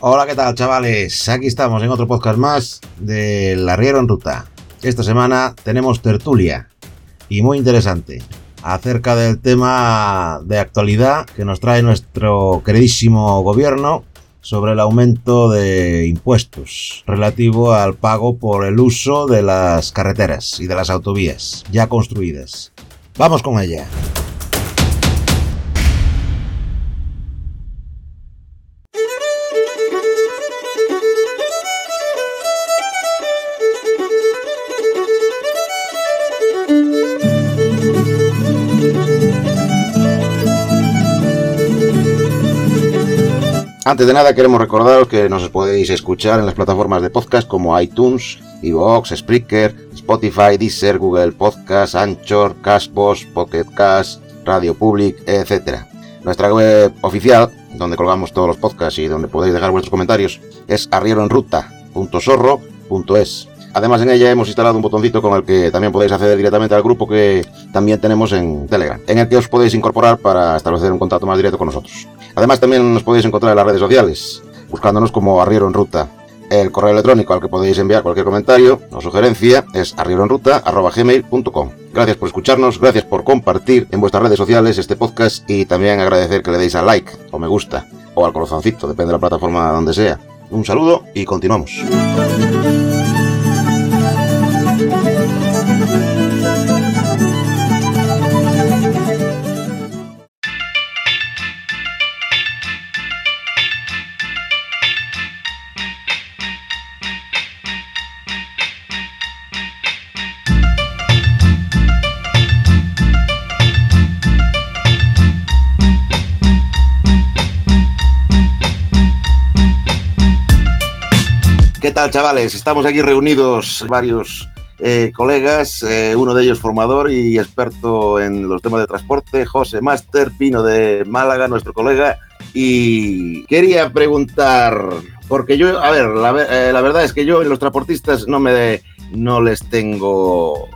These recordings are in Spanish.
Hola, ¿qué tal, chavales? Aquí estamos en otro podcast más del Arriero en Ruta. Esta semana tenemos tertulia y muy interesante acerca del tema de actualidad que nos trae nuestro queridísimo gobierno sobre el aumento de impuestos relativo al pago por el uso de las carreteras y de las autovías ya construidas. Vamos con ella. Antes de nada queremos recordaros que nos podéis escuchar en las plataformas de podcast como iTunes, iVoox, Spreaker, Spotify, Deezer, Google Podcast, Anchor, Cashbox, Pocket Cast, Radio Public, etc. Nuestra web oficial, donde colgamos todos los podcasts y donde podéis dejar vuestros comentarios, es arrieroenruta.zorro.es. Además en ella hemos instalado un botoncito con el que también podéis acceder directamente al grupo que también tenemos en Telegram, en el que os podéis incorporar para establecer un contacto más directo con nosotros. Además también nos podéis encontrar en las redes sociales, buscándonos como Arriero en Ruta. El correo electrónico al que podéis enviar cualquier comentario o sugerencia es arrieroenruta.gmail.com. Gracias por escucharnos, gracias por compartir en vuestras redes sociales este podcast y también agradecer que le deis al like o me gusta o al corazoncito, depende de la plataforma donde sea. Un saludo y continuamos. Chavales? Estamos aquí reunidos varios eh, colegas, eh, uno de ellos formador y experto en los temas de transporte, José Master, Pino de Málaga, nuestro colega. Y quería preguntar, porque yo, a ver, la, eh, la verdad es que yo en los transportistas no me no les tengo,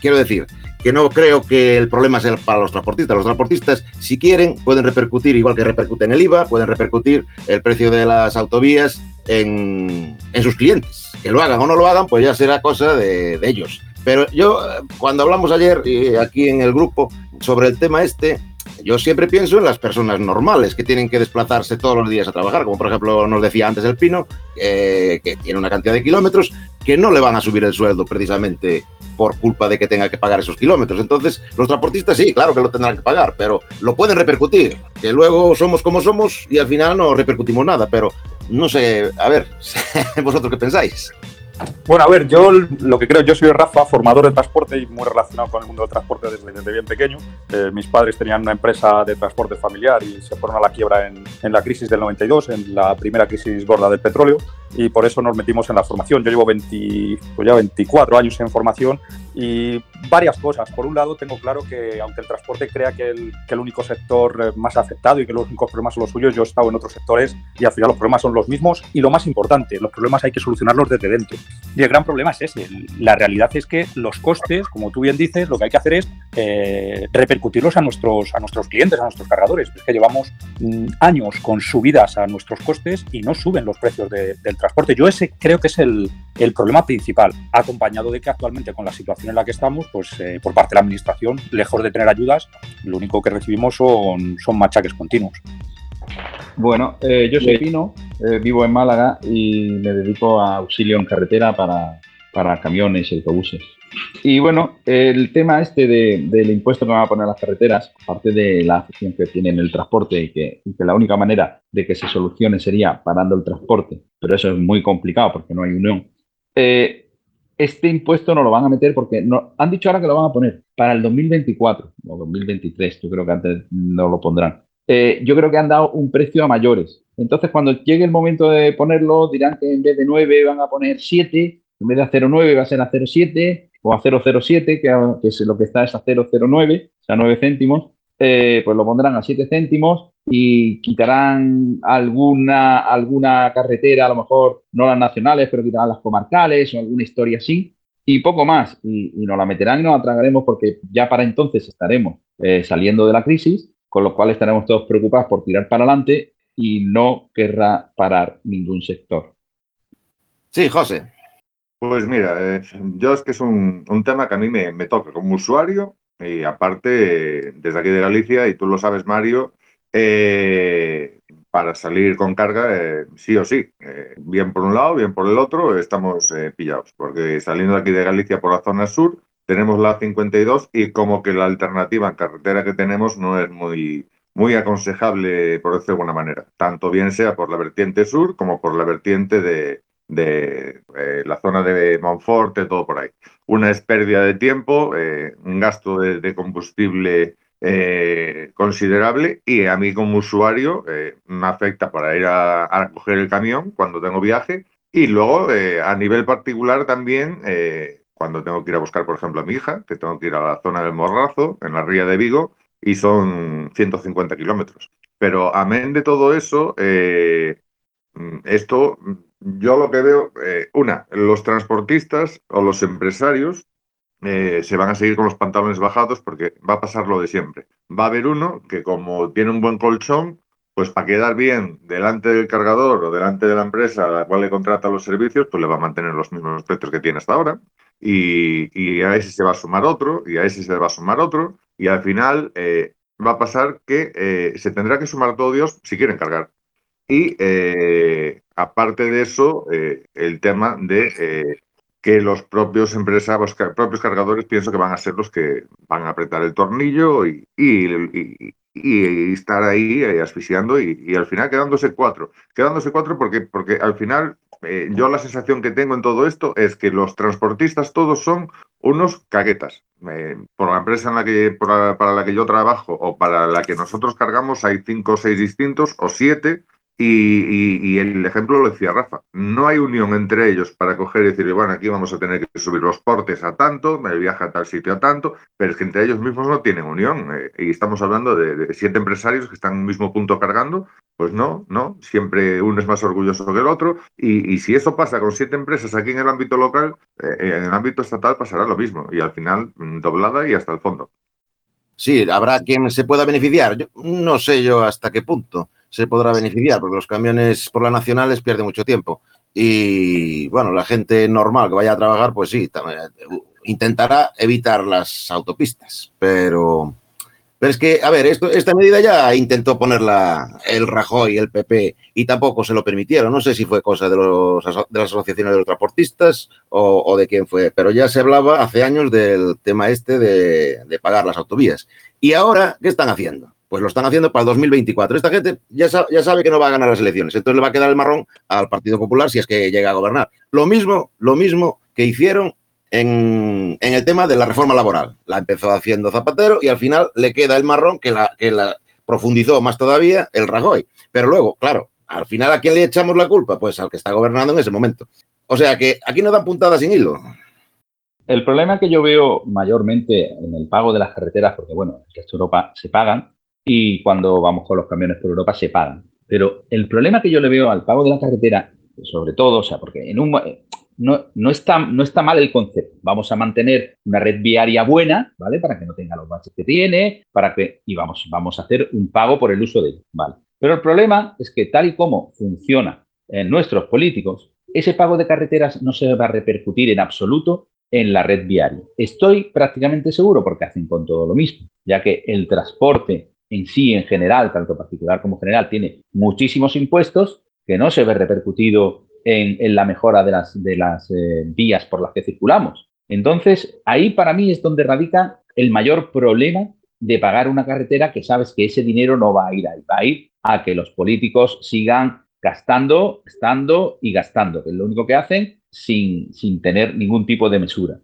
quiero decir, que no creo que el problema sea para los transportistas. Los transportistas, si quieren, pueden repercutir, igual que repercuten el IVA, pueden repercutir el precio de las autovías en, en sus clientes. Que lo hagan o no lo hagan, pues ya será cosa de, de ellos. Pero yo, cuando hablamos ayer eh, aquí en el grupo sobre el tema este, yo siempre pienso en las personas normales que tienen que desplazarse todos los días a trabajar, como por ejemplo nos decía antes el Pino, eh, que tiene una cantidad de kilómetros que no le van a subir el sueldo precisamente por culpa de que tenga que pagar esos kilómetros. Entonces, los transportistas sí, claro que lo tendrán que pagar, pero lo pueden repercutir, que luego somos como somos y al final no repercutimos nada, pero no sé, a ver, vosotros qué pensáis. Bueno, a ver, yo lo que creo, yo soy Rafa, formador de transporte y muy relacionado con el mundo del transporte desde, desde bien pequeño. Eh, mis padres tenían una empresa de transporte familiar y se fueron a la quiebra en, en, la crisis del 92, en la primera crisis gorda del petróleo, y por eso nos metimos en la formación. Yo llevo 20, pues ya 24 años en formación y varias cosas. Por un lado, tengo claro que aunque el transporte crea que el, que el único sector más afectado y que los únicos problemas son los suyos, yo he estado en otros sectores y al final los problemas son los mismos y lo más importante, los problemas hay que solucionarlos desde dentro. Y el gran problema es ese. La realidad es que los costes, como tú bien dices, lo que hay que hacer es eh, repercutirlos a nuestros, a nuestros clientes, a nuestros cargadores. Es que llevamos mm, años con subidas a nuestros costes y no suben los precios de, del transporte. Yo ese creo que es el, el, problema principal, acompañado de que actualmente con la situación en la que estamos, pues eh, por parte de la administración, lejos de tener ayudas, lo único que recibimos son, son machaques continuos. Bueno, eh, yo soy Pino, eh, vivo en Málaga y me dedico a auxilio en carretera para, para camiones y autobuses. Y bueno, el tema este de, del impuesto que van a poner las carreteras, aparte de la afección que tiene en el transporte y que, y que, la única manera de que se solucione sería parando el transporte, pero eso es muy complicado porque no hay unión. Eh, este impuesto no lo van a meter porque no, han dicho ahora que lo van a poner para el 2024 o 2023, yo creo que antes no lo pondrán. Eh, yo creo que han dado un precio a mayores. Entonces, cuando llegue el momento de ponerlo, dirán que en vez de 9 van a poner 7, en vez de a 0,9 va a ser a 0,7 o a 0,07, que, es lo que está es a 0,09, o sea, 9 céntimos, eh, pues lo pondrán a 7 céntimos y quitarán alguna, alguna carretera, a lo mejor no las nacionales, pero quitarán las comarcales o alguna historia así, y poco más. Y, nos la meterán y nos la tragaremos porque ya para entonces estaremos eh, saliendo de la crisis, con lo cual estaremos todos preocupados por tirar para adelante y no querrá parar ningún sector. Sí, José. Pues mira, eh, yo es que es un, tema que a mí me, toca como usuario y aparte desde aquí de Galicia, y tú lo sabes, Mario, eh, para salir con carga, eh, sí o sí. Eh, bien por un lado, bien por el otro, estamos pillados. Porque saliendo de aquí de Galicia por la zona sur, tenemos la 52 y como que la alternativa en carretera que tenemos no es muy, muy aconsejable, por decirlo de alguna manera. Tanto bien sea por la vertiente sur como por la vertiente de, de la zona de Monforte, todo por ahí. Una es pérdida de tiempo, un gasto de combustible eh, considerable y a mí como usuario eh, me afecta para ir a, coger el camión cuando tengo viaje y luego eh, a nivel particular también cuando tengo que ir a buscar, por ejemplo, a mi hija, que tengo que ir a la zona del Morrazo, en la ría de Vigo, y son 150 kilómetros. Pero amén de todo eso, mm, esto yo lo que veo, una, los transportistas o los empresarios eh, se van a seguir con los pantalones bajados porque va a pasar lo de siempre. Va a haber uno que como tiene un buen colchón, pues para quedar bien delante del cargador o delante de la empresa a la cual le contrata los servicios, pues le va a mantener los mismos precios que tiene hasta ahora. Y, a ese se va a sumar otro, y a ese se va a sumar otro, y al final eh, va a pasar que eh, se tendrá que sumar todo Dios si quieren cargar. Y aparte de eso, el tema de que los propios empresarios, los propios cargadores pienso que van a ser los que van a apretar el tornillo y, y, estar ahí eh, asfixiando y, al final quedándose cuatro. Quedándose cuatro porque, porque al final eh, yo la sensación que tengo en todo esto es que los transportistas todos son unos caguetas. Eh, por la empresa en la que, para la que yo trabajo o para la que nosotros cargamos hay cinco o seis distintos o siete y, el ejemplo lo decía Rafa, no hay unión entre ellos para coger y decir, bueno, aquí vamos a tener que subir los portes a tanto, me viaja a tal sitio a tanto, pero es que entre ellos mismos no tienen unión. Eh, y estamos hablando de, siete empresarios que están en un mismo punto cargando, pues no, no, siempre uno es más orgulloso que el otro. Y, si eso pasa con siete empresas aquí en el ámbito local, eh, en el ámbito estatal pasará lo mismo. Y al final, mm, doblada y hasta el fondo. Sí, habrá quien se pueda beneficiar. no sé yo hasta qué punto se podrá beneficiar, porque los camiones por las nacionales pierden mucho tiempo. Y bueno, la gente normal que vaya a trabajar, pues sí, intentará evitar las autopistas, pero, pero es que, a ver, esto, esta medida ya intentó ponerla el Rajoy, el PP, y tampoco se lo permitieron. No sé si fue cosa de, los, de las asociaciones de los transportistas o, de quién fue, pero ya se hablaba hace años del tema este de, de pagar las autovías. Y ahora, ¿qué están haciendo? Pues lo están haciendo para el 2024. Esta gente ya, sabe que no va a ganar las elecciones, entonces le va a quedar el marrón al Partido Popular si es que llega a gobernar. Lo mismo, lo mismo que hicieron en, el tema de la reforma laboral. La empezó haciendo Zapatero y al final le queda el marrón que la, profundizó más todavía el Rajoy. Pero luego, claro, al final ¿a quién le echamos la culpa? Pues al que está gobernando en ese momento. O sea que aquí no dan puntadas sin hilo. El problema que yo veo mayormente en el pago de las carreteras, porque bueno, en Europa se pagan, y cuando vamos con los camiones por Europa se pagan. Pero el problema que yo le veo al pago de la carretera, sobre todo, o sea, porque en un, no, no, está, no está mal el concepto. Vamos a mantener una red viaria buena, ¿vale? Para que no tenga los baches que tiene, para que, y vamos, vamos a hacer un pago por el uso de ello, ¿vale? Pero el problema es que tal y como funciona en nuestros políticos, ese pago de carreteras no se va a repercutir en absoluto en la red viaria. Estoy prácticamente seguro porque hacen con todo lo mismo, ya que el transporte en sí, en general, tanto particular como general, tiene muchísimos impuestos que no se ve repercutido en, la mejora de las, eh, vías por las que circulamos. Entonces, ahí para mí es donde radica el mayor problema de pagar una carretera que sabes que ese dinero no va a ir ahí, va a ir a que los políticos sigan gastando, gastando y gastando, que lo único que hacen sin, sin tener ningún tipo de mesura.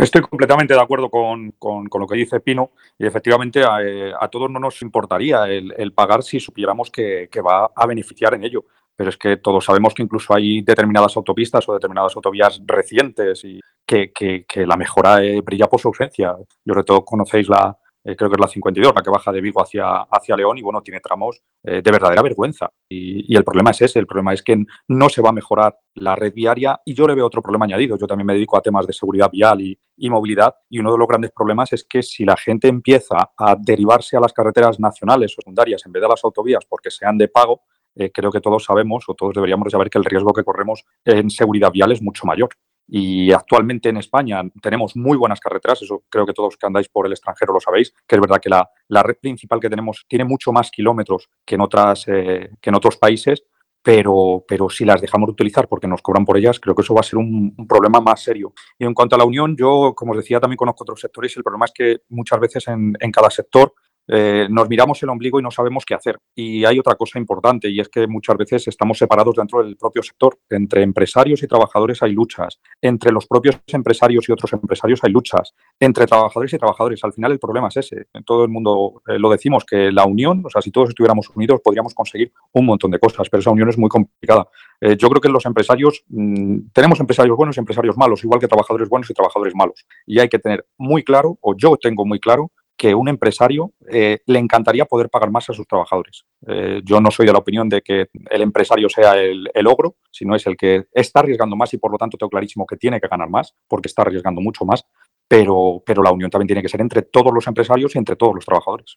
Estoy completamente de acuerdo con, lo que dice Pino y efectivamente a, a todos no nos importaría el, pagar si supiéramos que, va a beneficiar en ello. Pero es que todos sabemos que incluso hay determinadas autopistas o determinadas autovías recientes y que, que la mejora eh, brilla por su ausencia. Yo sobre todo conocéis la, eh, creo que es la 52, la que baja de Vigo hacia, hacia León y bueno, tiene tramos eh, de verdadera vergüenza. Y, el problema es ese, el problema es que no se va a mejorar la red viaria y yo le veo otro problema añadido. Yo también me dedico a temas de seguridad vial y, movilidad y uno de los grandes problemas es que si la gente empieza a derivarse a las carreteras nacionales o secundarias en vez de a las autovías porque sean de pago, eh, creo que todos sabemos o todos deberíamos saber que el riesgo que corremos en seguridad vial es mucho mayor. Y actualmente en España tenemos muy buenas carreteras, eso creo que todos que andáis por el extranjero lo sabéis, que es verdad que la, red principal que tenemos tiene mucho más kilómetros que en, otras, eh, que en otros países, pero, pero si las dejamos de utilizar porque nos cobran por ellas, creo que eso va a ser un, problema más serio. Y en cuanto a la unión, yo, como os decía, también conozco otros sectores y el problema es que muchas veces en, en cada sector eh, nos miramos el ombligo y no sabemos qué hacer. Y hay otra cosa importante y es que muchas veces estamos separados dentro del propio sector. Entre empresarios y trabajadores hay luchas. Entre los propios empresarios y otros empresarios hay luchas. Entre trabajadores y trabajadores. Al final el problema es ese. Todo el mundo eh, lo decimos, que la unión, o sea, si todos estuviéramos unidos podríamos conseguir un montón de cosas, pero esa unión es muy complicada. Eh, yo creo que los empresarios, mm, tenemos empresarios buenos y empresarios malos, igual que trabajadores buenos y trabajadores malos. Y hay que tener muy claro, o yo tengo muy claro, que un empresario eh, le encantaría poder pagar más a sus trabajadores. Eh, yo no soy de la opinión de que el empresario sea el, el, ogro, sino es el que está arriesgando más y por lo tanto tengo clarísimo que tiene que ganar más, porque está arriesgando mucho más, pero, pero la unión también tiene que ser entre todos los empresarios y entre todos los trabajadores.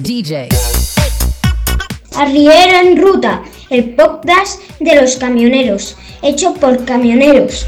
DJ. Arriero en Ruta, el podcast de los camioneros, hecho por camioneros.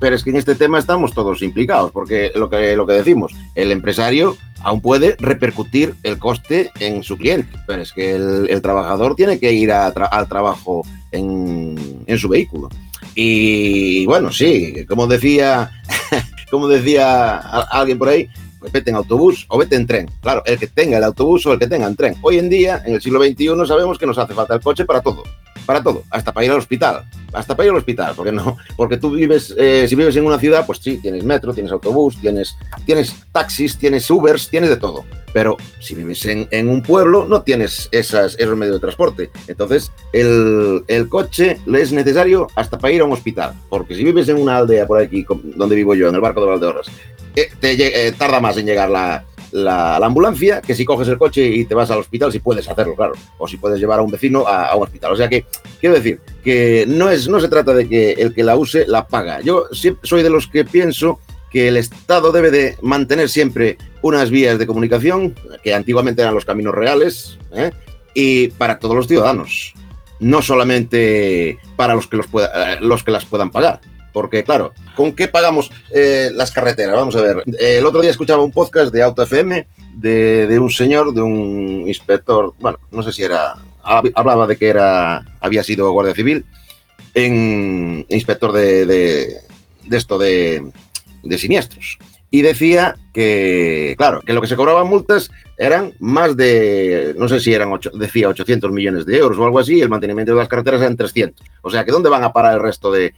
Pero es que en este tema estamos todos implicados, porque lo que, lo que decimos, el empresario aún puede repercutir el coste en su cliente, pero es que el, trabajador tiene que ir al trabajo en, su vehículo. Y bueno, sí, como decía, como decía alguien por ahí, pues vete en autobús o vete en tren. Claro, el que tenga el autobús o el que tenga en tren. Hoy en día, en el siglo XXI, sabemos que nos hace falta el coche para todo para todo, hasta para ir al hospital, hasta para ir al hospital, porque no, porque tú vives, eh, si vives en una ciudad, pues sí, tienes metro, tienes autobús, tienes, tienes taxis, tienes Ubers, tienes de todo. Pero si vives en, un pueblo, no tienes esas, esos medios de transporte. Entonces, el, coche le es necesario hasta para ir a un hospital, porque si vives en una aldea por aquí, donde vivo yo, en el barco de Valdeorras, eh, te, eh, tarda más en llegar la, la, ambulancia que si coges el coche y te vas al hospital, si puedes hacerlo, claro, o si puedes llevar a un vecino a, un hospital. O sea que, quiero decir, que no, es, no se trata de que el que la use la paga. Yo soy de los que pienso que el Estado debe de mantener siempre unas vías de comunicación, que antiguamente eran los caminos reales, ¿eh? y para todos los ciudadanos, no solamente para los que, los, pueda, eh, los que las puedan pagar. Porque, claro, ¿con qué pagamos eh, las carreteras? Vamos a ver. el otro día escuchaba un podcast de Auto FM de, un señor, de un inspector, bueno, no sé si era, hablaba de que era, había sido guardia civil, inspector de, de, esto, de, de siniestros. Y decía que, claro, que lo que se cobraban multas eran más de, no sé si eran, decía 800 millones de euros o algo así, el mantenimiento de las carreteras eran 300. O sea, que ¿dónde van a parar el resto de,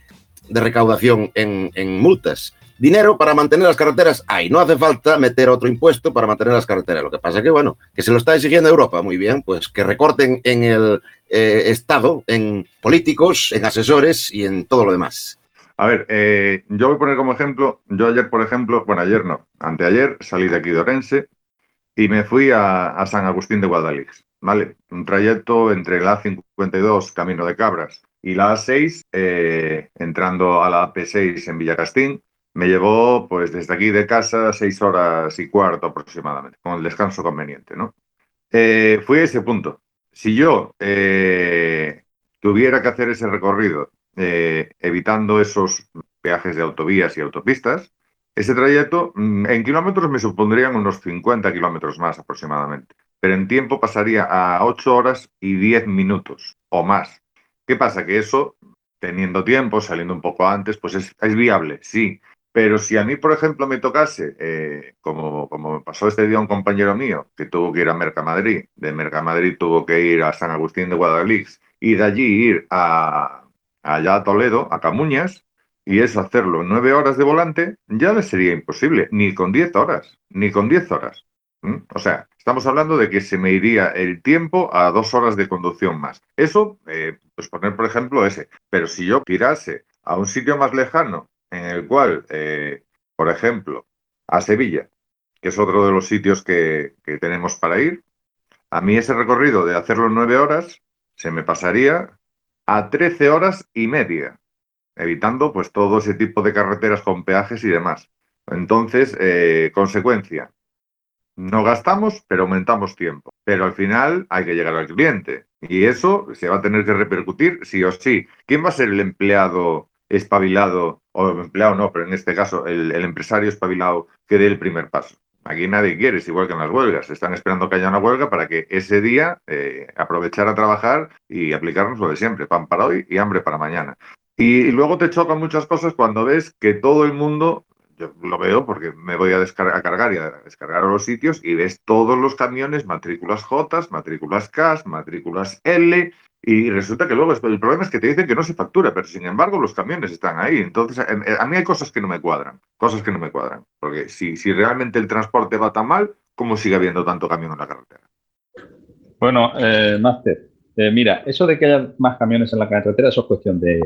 de recaudación en, multas. Dinero para mantener las carreteras hay. No hace falta meter otro impuesto para mantener las carreteras. Lo que pasa es que, bueno, que se lo está exigiendo Europa, muy bien, pues que recorten en el eh, Estado, en políticos, en asesores y en todo lo demás. A ver, eh, yo voy a poner como ejemplo, yo ayer, por ejemplo, bueno, ayer no, anteayer salí de aquí de Orense y me fui a, San Agustín de Guadalix, ¿vale? Un trayecto entre la A52, Camino de Cabras, y la A6, eh, entrando a la P6 en Villacastín, me llevó, pues desde aquí de casa, seis horas y cuarto aproximadamente, con el descanso conveniente, ¿no? Eh, fui a ese punto. Si yo eh, tuviera que hacer ese recorrido evitando esos peajes de autovías y autopistas, ese trayecto mm, en kilómetros me supondrían unos 50 kilómetros más aproximadamente. pero en tiempo pasaría a 8 horas y 10 minutos o más. ¿Qué pasa? Que eso, teniendo tiempo, saliendo un poco antes, pues es, viable, sí. Pero si a mí, por ejemplo, me tocase, eh, como, como me pasó este día un compañero mío, que tuvo que ir a Mercamadrid, de Mercamadrid tuvo que ir a San Agustín de Guadalix y de allí ir a, allá a Toledo, a Camuñas, y eso hacerlo en nueve horas de volante, ya le sería imposible, ni con diez horas, ni con diez horas. O sea, estamos hablando de que se me iría el tiempo a dos horas de conducción más. Eso, eh, pues poner por ejemplo ese. Pero si yo tirase a un sitio más lejano, en el cual, eh, por ejemplo, a Sevilla, que es otro de los sitios que, tenemos para ir, a mí ese recorrido de hacerlo nueve horas se me pasaría a trece horas y media, evitando pues todo ese tipo de carreteras con peajes y demás. Entonces, eh, consecuencia, no gastamos, pero aumentamos tiempo. Pero al final hay que llegar al cliente. Y eso se va a tener que repercutir sí o sí. ¿Quién va a ser el empleado espabilado, o empleado no, pero en este caso el, empresario espabilado que dé el primer paso? Aquí nadie quiere, es igual que en las huelgas. Están esperando que haya una huelga para que ese día eh, aprovechar a trabajar y aplicarnos lo de siempre, pan para hoy y hambre para mañana. Y, y luego te chocan muchas cosas cuando ves que todo el mundo lo veo porque me voy a, descargar, cargar y a descargar a los sitios y ves todos los camiones, matrículas J, matrículas K, matrículas L, y resulta que luego el problema es que te dicen que no se factura, pero sin embargo los camiones están ahí. Entonces, a mí hay cosas que no me cuadran, cosas que no me cuadran. Porque si, si realmente el transporte va tan mal, ¿cómo sigue habiendo tanto camión en la carretera? Bueno, eh, Máster, eh, mira, eso de que haya más camiones en la carretera, eso es cuestión de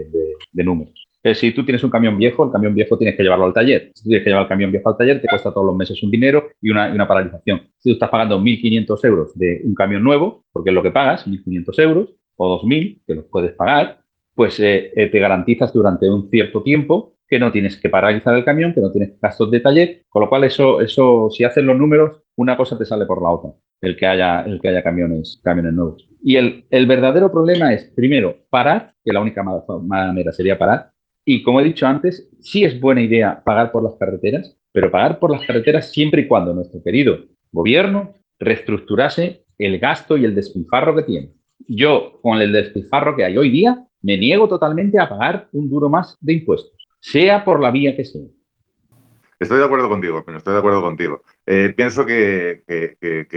números si tú tienes un camión viejo, el camión viejo tienes que llevarlo al taller. Si tú tienes que llevar el camión viejo al taller, te cuesta todos los meses un dinero y una, una paralización. Si tú estás pagando 1.500 euros de un camión nuevo, porque es lo que pagas, 1.500 euros, o 2.000, que los puedes pagar, pues eh, eh, te garantizas durante un cierto tiempo que no tienes que paralizar el camión, que no tienes gastos de taller, con lo cual eso, eso si haces los números, una cosa te sale por la otra, el que haya, el que haya camiones, camiones nuevos. Y el, el verdadero problema es, primero, parar, que la única manera sería parar, y como he dicho antes, sí es buena idea pagar por las carreteras, pero pagar por las carreteras siempre y cuando nuestro querido gobierno reestructurase el gasto y el despilfarro que tiene. Yo, con el despilfarro que hay hoy día, me niego totalmente a pagar un duro más de impuestos, sea por la vía que sea. Estoy de acuerdo contigo, estoy de acuerdo contigo. Eh, pienso que,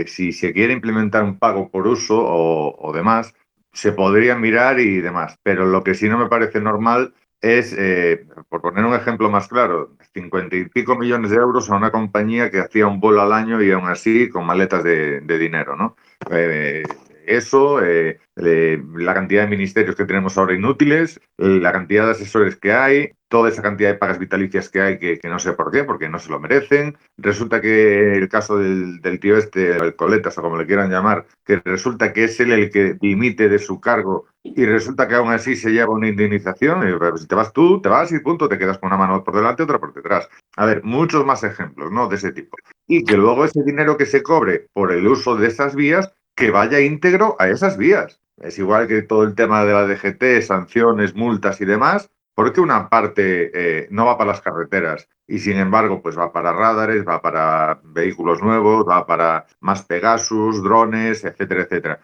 si se quiere implementar un pago por uso o, o demás, se podría mirar y demás. Pero lo que sí no me parece normal es, eh, por poner un ejemplo más claro, 50 y pico millones de euros a una compañía que hacía un vuelo al año y aún así con maletas de, dinero, ¿no? Eh, eso, eh, la cantidad de ministerios que tenemos ahora inútiles, la cantidad de asesores que hay, toda esa cantidad de pagas vitalicias que hay que, no sé por qué, porque no se lo merecen. Resulta que el caso del, tío este, el coletas o como le quieran llamar, que resulta que es él el que dimite de su cargo y resulta que aún así se lleva una indemnización. Si te vas tú, te vas y punto, te quedas con una mano por delante otra por detrás. A ver, muchos más ejemplos, ¿no? De ese tipo. Y que luego ese dinero que se cobre por el uso de esas vías que vaya íntegro a esas vías. Es igual que todo el tema de la DGT, sanciones, multas y demás, porque una parte eh, no va para las carreteras y sin embargo pues va para radares, va para vehículos nuevos, va para más Pegasus, drones, etcétera, etcétera.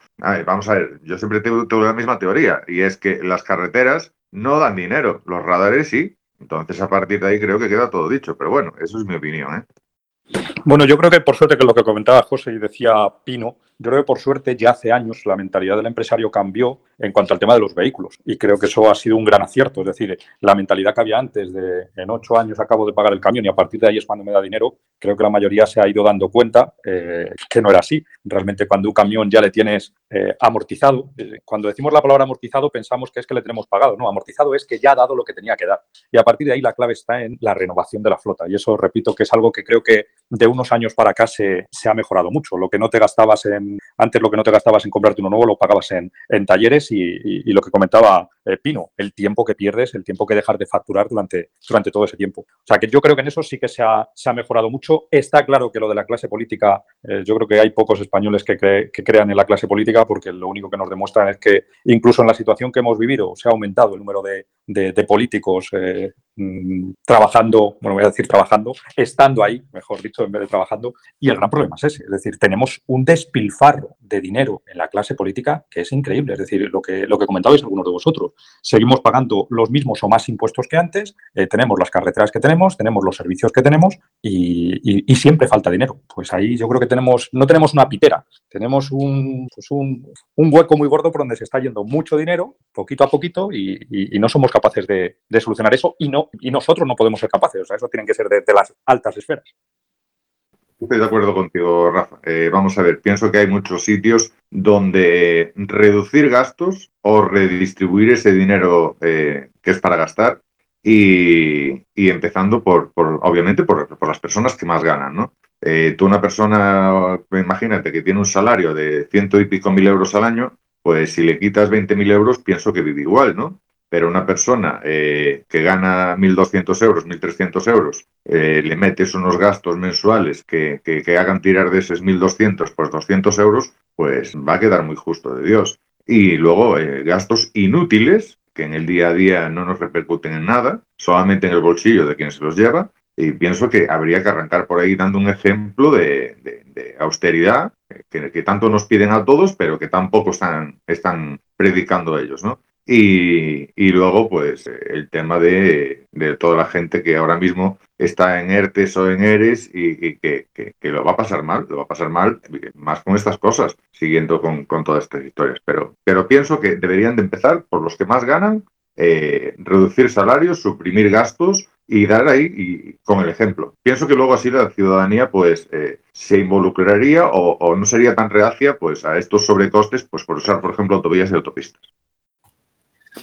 vamos a ver, yo siempre tengo, la misma teoría y es que las carreteras no dan dinero, los radares sí. Entonces a partir de ahí creo que queda todo dicho, pero bueno, eso es mi opinión. ¿eh? Bueno, yo creo que por suerte que lo que comentaba José y decía Pino, yo creo que por suerte ya hace años la mentalidad del empresario cambió en cuanto al tema de los vehículos y creo que eso ha sido un gran acierto. Es decir, la mentalidad que había antes de en ocho años acabo de pagar el camión y a partir de ahí es cuando me da dinero, creo que la mayoría se ha ido dando cuenta eh, que no era así. Realmente cuando un camión ya le tienes eh, amortizado, eh, cuando decimos la palabra amortizado pensamos que es que le tenemos pagado. No, amortizado es que ya ha dado lo que tenía que dar. Y a partir de ahí la clave está en la renovación de la flota. Y eso, repito, que es algo que creo que de unos años para acá se, se ha mejorado mucho. Lo que no te gastabas en, antes lo que no te gastabas en comprarte uno nuevo lo pagabas en, en talleres y, lo que comentaba eh, Pino, el tiempo que pierdes, el tiempo que dejas de facturar durante, durante todo ese tiempo. O sea que yo creo que en eso sí que se ha, se ha mejorado mucho. Está claro que lo de la clase política, eh, yo creo que hay pocos españoles que, que, crean en la clase política porque lo único que nos demuestran es que incluso en la situación que hemos vivido se ha aumentado el número de, de, políticos eh, mm, trabajando, bueno, voy a decir trabajando, estando ahí, mejor dicho en vez de trabajando. Y el gran problema es ese. Es decir, tenemos un despilfarro de dinero en la clase política que es increíble. Es decir, lo que, lo que comentabais algunos de vosotros. Seguimos pagando los mismos o más impuestos que antes, eh, tenemos las carreteras que tenemos, tenemos los servicios que tenemos y, siempre falta dinero. Pues ahí yo creo que tenemos, no tenemos una pitera, tenemos un, pues un, hueco muy gordo por donde se está yendo mucho dinero, poquito a poquito, y, no somos capaces de, solucionar eso y, no, y nosotros no podemos ser capaces. O sea, eso tiene que ser de, las altas esferas. Estoy de acuerdo contigo, Rafa. Eh, vamos a ver, pienso que hay muchos sitios donde reducir gastos o redistribuir ese dinero eh, que es para gastar y, empezando por, obviamente, por, las personas que más ganan, ¿no? Eh, tú una persona, imagínate, que tiene un salario de ciento y pico mil euros al año, pues si le quitas 20 mil euros, pienso que vive igual, ¿no? Pero una persona eh, que gana 1.200 euros, 1.300 euros, eh, le metes unos gastos mensuales que, que, hagan tirar de esos 1.200 por 200 euros, pues va a quedar muy justo de Dios. Y luego gastos inútiles que en el día a día no nos repercuten en nada, solamente en el bolsillo de quien se los lleva. Y pienso que habría que arrancar por ahí dando un ejemplo de, austeridad que, tanto nos piden a todos, pero que tampoco están predicando ellos, ¿no? Y, luego, pues, el tema de, toda la gente que ahora mismo está en ERTES o en ERES y, que, lo va a pasar mal, lo va a pasar mal más con estas cosas, siguiendo con, todas estas historias. Pero, pero pienso que deberían de empezar por los que más ganan, eh, reducir salarios, suprimir gastos y dar ahí con el ejemplo. Pienso que luego así la ciudadanía pues eh, se involucraría o, o, no sería tan reacia pues a estos sobrecostes pues por usar por ejemplo autovías y autopistas.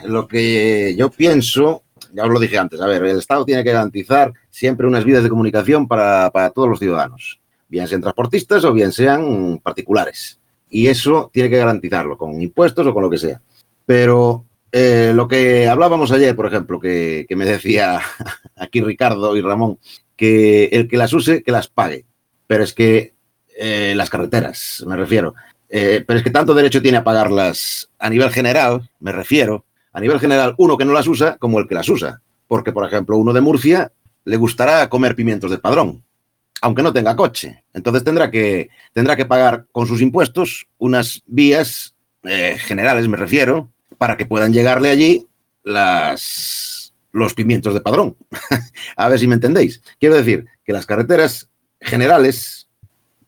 Lo que yo pienso, ya os lo dije antes, a ver, el Estado tiene que garantizar siempre unas vías de comunicación para, todos los ciudadanos, bien sean transportistas o bien sean particulares. Y eso tiene que garantizarlo con impuestos o con lo que sea. Pero eh, lo que hablábamos ayer, por ejemplo, que, me decía aquí Ricardo y Ramón, que el que las use, que las pague. Pero es que eh, las carreteras, me refiero. Eh, pero es que tanto derecho tiene a pagarlas a nivel general, me refiero, a nivel general, uno que no las usa como el que las usa. Porque, por ejemplo, uno de Murcia le gustará comer pimientos de padrón, aunque no tenga coche. Entonces tendrá que, tendrá que pagar con sus impuestos unas vías eh, generales, me refiero, para que puedan llegarle allí los pimientos de padrón. a ver si me entendéis. Quiero decir que las carreteras generales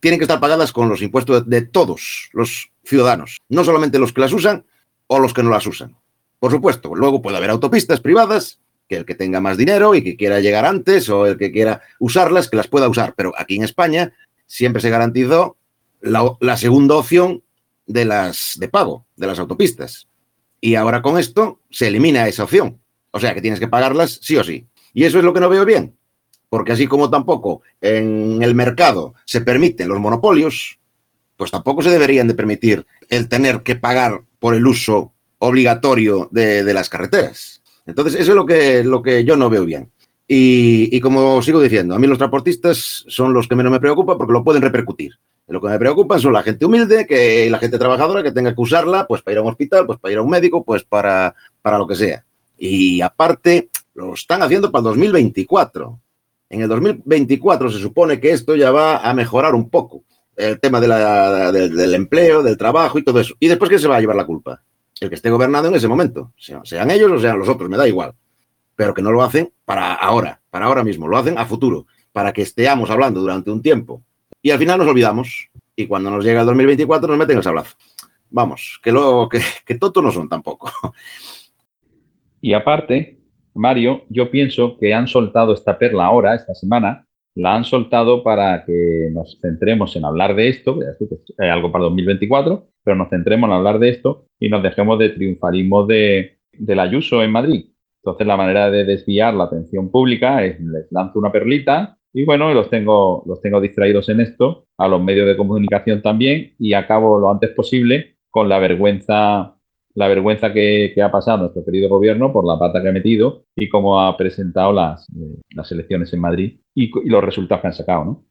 tienen que estar pagadas con los impuestos de todos los ciudadanos, no solamente los que las usan o los que no las usan. Por supuesto, luego puede haber autopistas privadas, que el que tenga más dinero y que quiera llegar antes o el que quiera usarlas, que las pueda usar. Pero aquí en España siempre se garantizó la, segunda opción de las de pago, de las autopistas. Y ahora con esto se elimina esa opción. O sea que tienes que pagarlas sí o sí. Y eso es lo que no veo bien. Porque así como tampoco en el mercado se permiten los monopolios, pues tampoco se deberían de permitir el tener que pagar por el uso obligatorio de, las carreteras. Entonces, eso es lo que, lo que yo no veo bien. Y, como sigo diciendo, a mí los transportistas son los que menos me preocupan porque lo pueden repercutir. Lo que me preocupa son la gente humilde, que la gente trabajadora que tenga que usarla, pues para ir a un hospital, pues para ir a un médico, pues para, para lo que sea. Y aparte, lo están haciendo para el 2024. En el 2024 se supone que esto ya va a mejorar un poco. El tema de la, del empleo, del trabajo y todo eso. ¿Y después qué se va a llevar la culpa? El que esté gobernando en ese momento, sean ellos o sean los otros, me da igual, pero que no lo hacen para ahora, para ahora mismo, lo hacen a futuro, para que estemos hablando durante un tiempo y al final nos olvidamos y cuando nos llega el 2024 nos meten el sablazo. Vamos, que, lo, que, que tontos no son tampoco. Y aparte, Mario, yo pienso que han soltado esta perla ahora, esta semana, la han soltado para que nos centremos en hablar de esto, algo para 2024, pero nos centremos en hablar de esto y nos dejemos de triunfalismo de, del Ayuso en Madrid. Entonces, la manera de desviar la atención pública es les lanzo una perlita y bueno, los tengo, los tengo distraídos en esto, a los medios de comunicación también y acabo lo antes posible con la vergüenza la vergüenza que, ha pasado nuestro querido gobierno por la pata que ha metido y cómo ha presentado las, eh, elecciones en Madrid y, los resultados que han sacado, ¿no?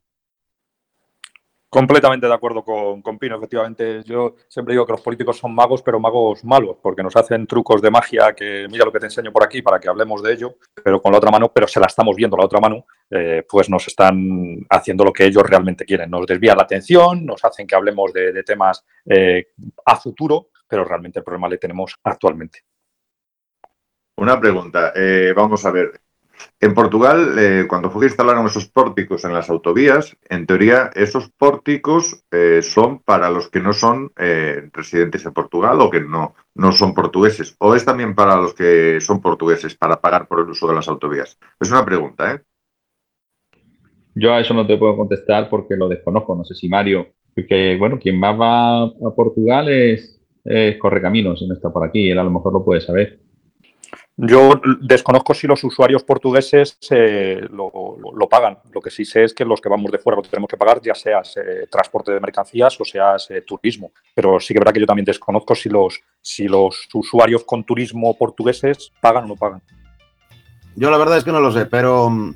Completamente de acuerdo con, Pino, efectivamente. Yo siempre digo que los políticos son magos, pero magos malos, porque nos hacen trucos de magia que mira lo que te enseño por aquí para que hablemos de ello, pero con la otra mano, pero se la estamos viendo la otra mano, eh, pues nos están haciendo lo que ellos realmente quieren. Nos desvían la atención, nos hacen que hablemos de, de temas eh, a futuro, pero realmente el problema le tenemos actualmente. Una pregunta, eh, vamos a ver, en Portugal, eh, cuando fue que instalaron esos pórticos en las autovías, en teoría esos pórticos eh, son para los que no son eh, residentes en Portugal o que no, no son portugueses. ¿O es también para los que son portugueses para pagar por el uso de las autovías? Es una pregunta, ¿eh? Yo a eso no te puedo contestar porque lo desconozco. No sé si Mario, porque bueno, quien más va a Portugal es, es Correcaminos, no está por aquí. Él a lo mejor lo puede saber. Yo desconozco si los usuarios portugueses eh, lo, lo, lo, pagan. Lo que sí sé es que los que vamos de fuera lo tenemos que pagar, ya sea eh, transporte de mercancías o sea eh, turismo. Pero sí que es verdad que yo también desconozco si los, si los usuarios con turismo portugueses pagan o no pagan. Yo la verdad es que no lo sé, pero mm,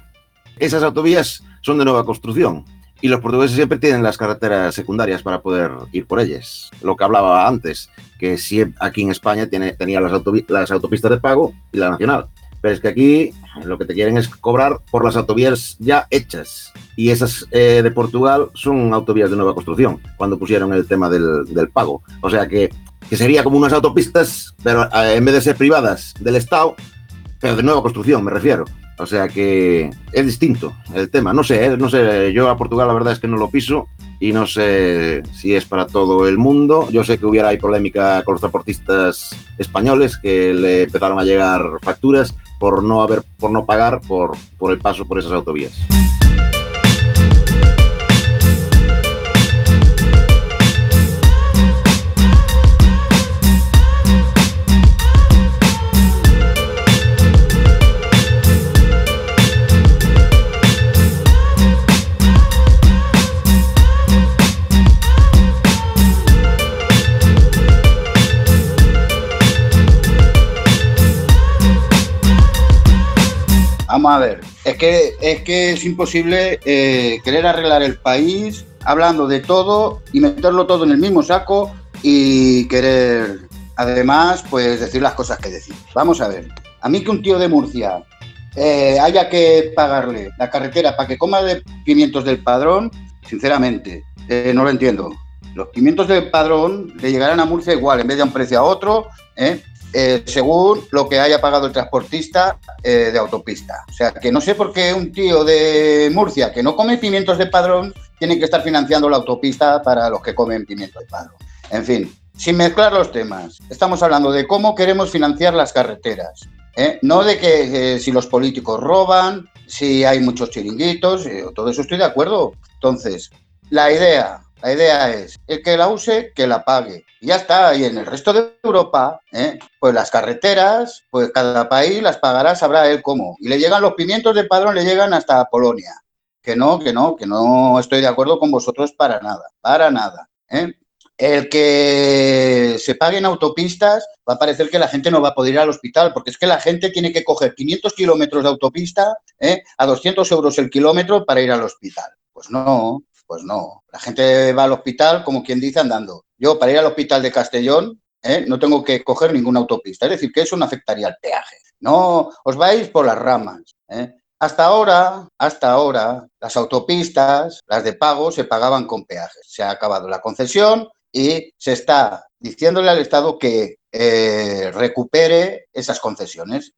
esas autovías son de nueva construcción y los portugueses siempre tienen las carreteras secundarias para poder ir por ellas. Lo que hablaba antes, que si aquí en España tiene, tenía las, las autopistas de pago y la nacional. Pero es que aquí lo que te quieren es cobrar por las autovías ya hechas. Y esas eh, de Portugal son autovías de nueva construcción, cuando pusieron el tema del, del pago. O sea que, que, sería como unas autopistas, pero eh, en vez de ser privadas del Estado, pero de nueva construcción, me refiero. O sea que es distinto el tema. No sé, ¿eh? no sé. Yo a Portugal la verdad es que no lo piso y no sé si es para todo el mundo. Yo sé que hubiera hay polémica con los transportistas españoles que le empezaron a llegar facturas por no haber, por no pagar por, por el paso por esas autovías. A ver, es que es, que es imposible eh, querer arreglar el país hablando de todo y meterlo todo en el mismo saco y querer, además, pues decir las cosas que decir. Vamos a ver, a mí que un tío de Murcia eh, haya que pagarle la carretera para que coma de pimientos del padrón, sinceramente, eh, no lo entiendo. Los pimientos del padrón le llegarán a Murcia igual, en vez de un precio a otro, ¿eh? Eh, según lo que haya pagado el transportista eh, de autopista. O sea, que no sé por qué un tío de Murcia que no come pimientos de padrón tiene que estar financiando la autopista para los que comen pimientos de padrón. En fin, sin mezclar los temas, estamos hablando de cómo queremos financiar las carreteras. ¿eh? No de que si los políticos roban, si hay muchos chiringuitos, todo eso estoy de acuerdo. Entonces, la idea, la idea es, el que la use, que la pague. Y ya está. Y en el resto de Europa, ¿eh? pues las carreteras, pues cada país las pagará, sabrá él cómo. Y le llegan los pimientos de padrón, le llegan hasta Polonia. Que no, que no, que no estoy de acuerdo con vosotros para nada, para nada. ¿eh? El que se paguen autopistas va a parecer que la gente no va a poder ir al hospital, porque es que la gente tiene que coger 500 kilómetros de autopista ¿eh? a 200 euros el kilómetro para ir al hospital. Pues no, pues no, la gente va al hospital como quien dice andando. Yo para ir al hospital de Castellón ¿eh? no tengo que coger ninguna autopista, es decir, que eso no afectaría al peaje. No, os vais por las ramas. ¿eh? Hasta ahora, hasta ahora, las autopistas, las de pago, se pagaban con peajes. Se ha acabado la concesión y se está diciéndole al Estado que eh, recupere esas concesiones,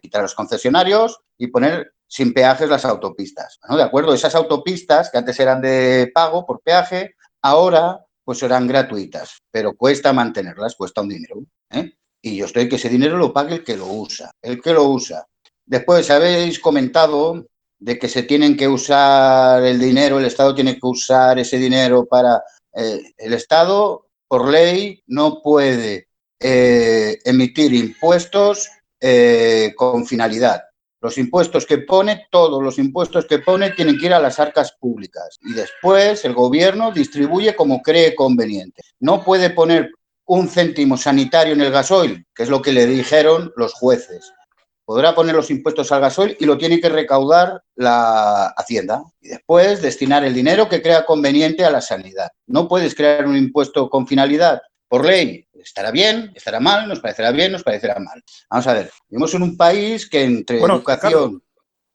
quitar los concesionarios y poner sin peajes las autopistas. ¿no? De acuerdo, esas autopistas que antes eran de pago por peaje, ahora pues serán gratuitas, pero cuesta mantenerlas, cuesta un dinero. ¿eh? Y yo estoy que ese dinero lo pague el que lo usa, el que lo usa. Después habéis comentado de que se tienen que usar el dinero, el Estado tiene que usar ese dinero para... Eh, el Estado, por ley, no puede eh, emitir impuestos con finalidad. Los impuestos que pone, todos los impuestos que pone tienen que ir a las arcas públicas y después el gobierno distribuye como cree conveniente. No puede poner un céntimo sanitario en el gasoil, que es lo que le dijeron los jueces. podrá poner los impuestos al gasoil y lo tiene que recaudar la Hacienda. Y después destinar el dinero que crea conveniente a la sanidad. No puedes crear un impuesto con finalidad por ley. Estará bien, estará mal, nos parecerá bien, nos parecerá mal. Vamos a ver, vivimos en un país que entre educación...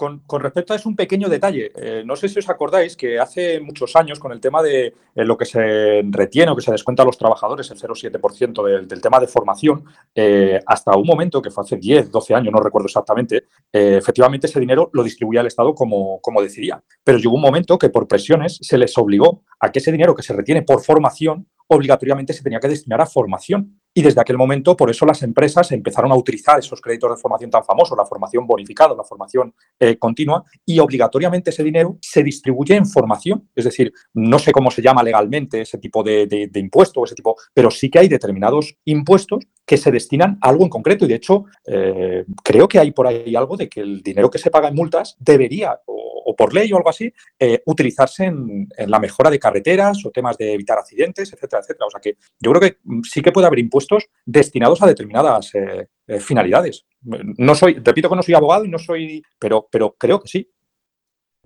Con, respecto a eso, un pequeño detalle. Eh, no sé si os acordáis que hace muchos años, con el tema de eh, lo que se retiene o que se descuenta a los trabajadores, el 0,7% del, del, tema de formación, eh, hasta un momento, que fue hace 10, 12 años, no recuerdo exactamente, efectivamente ese dinero lo distribuía el Estado como, como decidía. Pero llegó un momento que por presiones se les obligó a que ese dinero que se retiene por formación obligatoriamente se tenía que destinar a formación. Y desde aquel momento, por eso las empresas empezaron a utilizar esos créditos de formación tan famosos, la formación bonificada, la formación eh, continua, y obligatoriamente ese dinero se distribuye en formación. Es decir, no sé cómo se llama legalmente ese tipo de, de, impuesto, ese tipo, pero sí que hay determinados impuestos que se destinan a algo en concreto. Y de hecho, eh, creo que hay por ahí algo de que el dinero que se paga en multas debería, o, por ley o algo así, eh, utilizarse en, la mejora de carreteras o temas de evitar accidentes, etcétera, etcétera. O sea que yo creo que sí que puede haber impuestos destinados a determinadas eh, finalidades. No soy, repito que no soy abogado y no soy, pero, pero creo que sí.